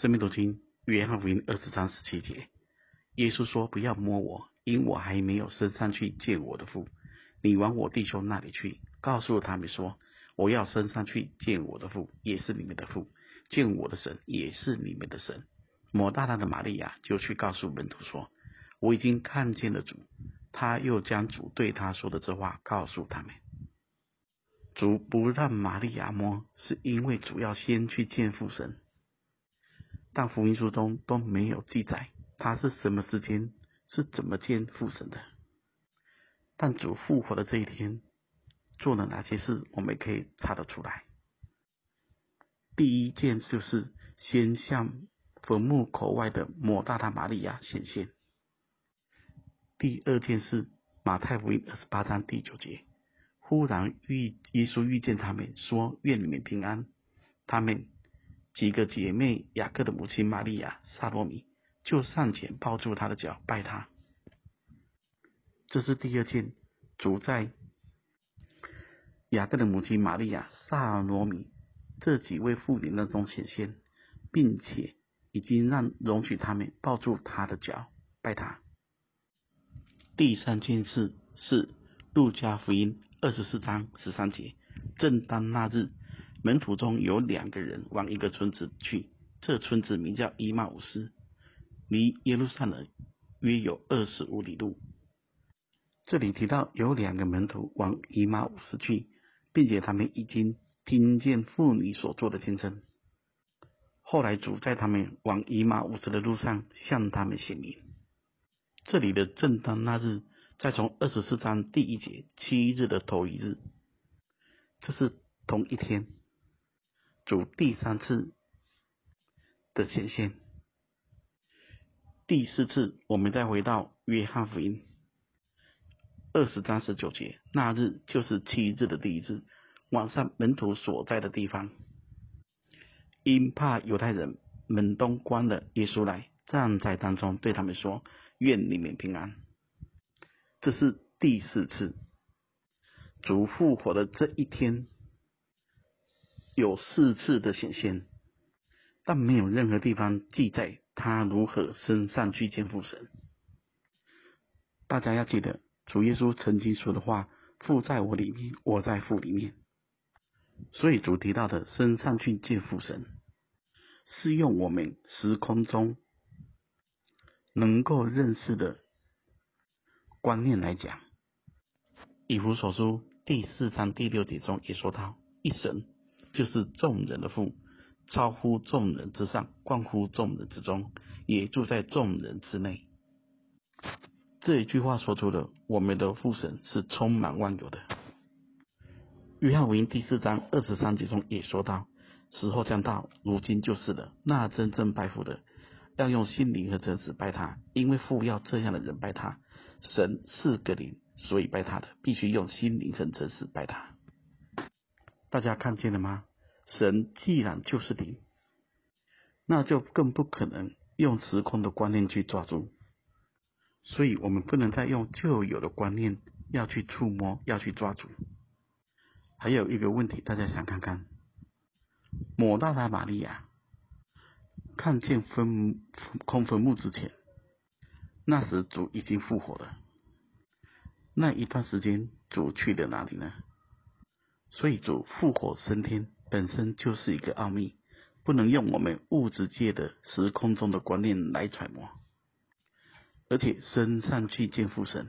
生命读经约翰福音二十章十七节，耶稣说：“不要摸我，因我还没有升上去见我的父。你往我弟兄那里去，告诉他们说，我要升上去见我的父，也是你们的父；见我的神，也是你们的神。”抹大大的玛利亚就去告诉门徒说：“我已经看见了主。”他又将主对他说的这话告诉他们。主不让玛利亚摸，是因为主要先去见父神。但福音书中都没有记载他是什么时间，是怎么见父神的。但主复活的这一天做了哪些事，我们可以查得出来。第一件就是先向坟墓口外的抹大拉玛利亚显现。第二件事，马太福音二十八章第九节。忽然遇耶稣遇见他们，说：“愿你们平安。”他们几个姐妹雅各的母亲玛利亚、撒罗米就上前抱住他的脚，拜他。这是第二件，主在雅各的母亲玛利亚、撒罗米这几位妇女当中显现，并且已经让容许他们抱住他的脚，拜他。第三件事是路加福音。二十四章十三节，正当那日，门徒中有两个人往一个村子去，这村子名叫伊马忤斯，离耶路撒冷约有二十五里路。这里提到有两个门徒往伊马忤斯去，并且他们已经听见妇女所做的见证。后来主在他们往伊马忤斯的路上向他们显明。这里的正当那日。再从二十四章第一节，七日的头一日，这是同一天，主第三次的显现。第四次，我们再回到约翰福音二十章十九节，那日就是七日的第一日，晚上门徒所在的地方，因怕犹太人，门东关了，耶稣来站在当中，对他们说：“愿你们平安。”这是第四次主复活的这一天，有四次的显现，但没有任何地方记载他如何升上去见父神。大家要记得，主耶稣曾经说的话：“父在我里面，我在父里面。”所以主提到的升上去见父神，是用我们时空中能够认识的。观念来讲，以弗所书第四章第六节中也说到，一神就是众人的父，超乎众人之上，冠乎众人之中，也住在众人之内。这一句话说出了我们的父神是充满万有的。约翰福音第四章二十三节中也说到，时候将到，如今就是了。那真正拜父的，要用心灵和真实拜他，因为父要这样的人拜他。神是个灵，所以拜他的必须用心灵和真实拜他。大家看见了吗？神既然就是灵，那就更不可能用时空的观念去抓住。所以我们不能再用旧有的观念要去触摸、要去抓住。还有一个问题，大家想看看：抹大拉玛利亚看见坟空坟墓之前。那时主已经复活了，那一段时间主去了哪里呢？所以主复活升天本身就是一个奥秘，不能用我们物质界的时空中的观念来揣摩。而且升上去见父神，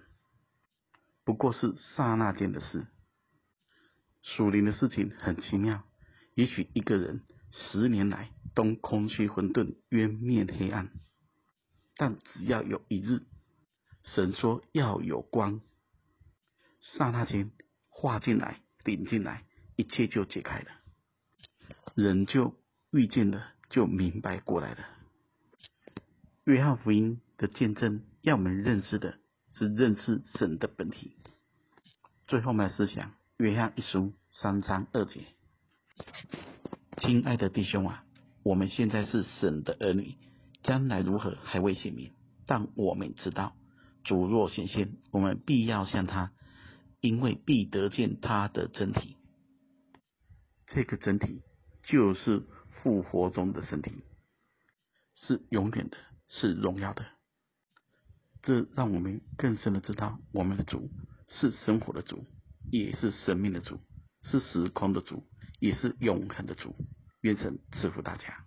不过是刹那间的事。属灵的事情很奇妙，也许一个人十年来都空虚混沌，渊面黑暗。但只要有一日，神说要有光，刹那间化进来、领进来，一切就解开了，人就遇见了，就明白过来了。约翰福音的见证，要我们认识的是认识神的本体。最后我们来思想约翰一书三章二节：亲爱的弟兄啊，我们现在是神的儿女。将来如何还未显明，但我们知道，主若显现，我们必要向他，因为必得见他的真体。这个真体就是复活中的身体。是永远的，是荣耀的。这让我们更深的知道，我们的主是生活的主，也是生命的主，是时空的主，也是永恒的主。愿神赐福大家。